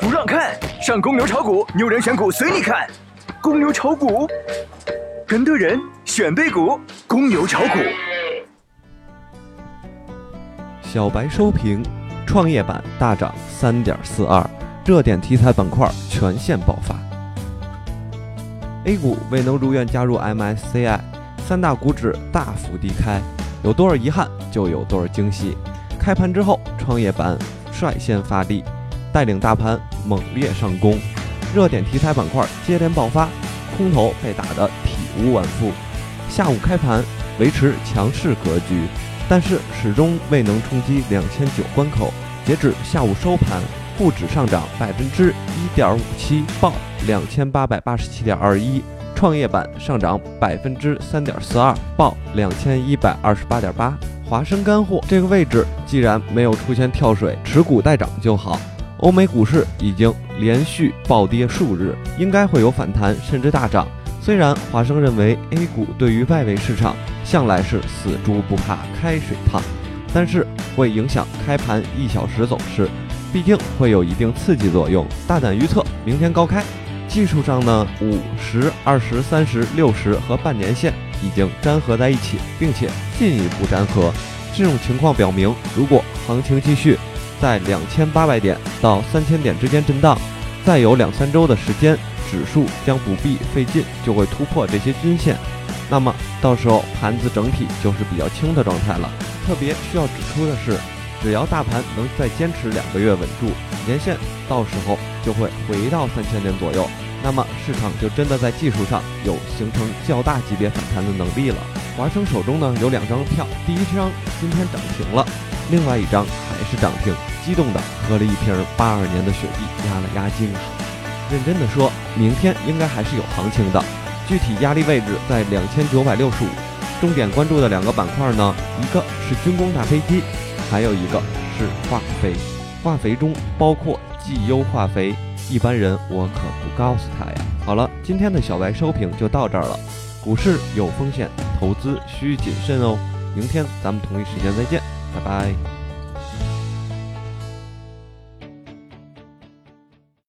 不让看，上公牛炒股，牛人选股随你看。公牛炒股，跟对人选对股，公牛炒股。小白收评，创业板大涨三点四二，热点题材板块全线爆发。A 股未能如愿加入 MSCI，三大股指大幅低开，有多少遗憾就有多少惊喜。开盘之后，创业板率先发力，带领大盘猛烈上攻，热点题材板块接连爆发，空头被打得体无完肤。下午开盘维持强势格局。但是始终未能冲击两千九关口。截止下午收盘，沪指上涨百分之一点五七，报两千八百八十七点二一；创业板上涨百分之三点四二，报两千一百二十八点八。华生干货这个位置既然没有出现跳水，持股待涨就好。欧美股市已经连续暴跌数日，应该会有反弹甚至大涨。虽然华生认为 A 股对于外围市场向来是死猪不怕开水烫，但是会影响开盘一小时走势，毕竟会有一定刺激作用。大胆预测明天高开。技术上呢，五十、二十、三十、六十和半年线已经粘合在一起，并且进一步粘合。这种情况表明，如果行情继续在两千八百点到三千点之间震荡，再有两三周的时间。指数将不必费劲就会突破这些均线，那么到时候盘子整体就是比较轻的状态了。特别需要指出的是，只要大盘能再坚持两个月稳住，年线到时候就会回到三千点左右，那么市场就真的在技术上有形成较大级别反弹的能力了。华生手中呢有两张票，第一张今天涨停了，另外一张还是涨停，激动的喝了一瓶八二年的雪碧压了压惊。认真的说，明天应该还是有行情的，具体压力位置在两千九百六十五。重点关注的两个板块呢，一个是军工大飞机，还有一个是化肥。化肥中包括绩优化肥，一般人我可不告诉他呀。好了，今天的小白收评就到这儿了。股市有风险，投资需谨慎哦。明天咱们同一时间再见，拜拜。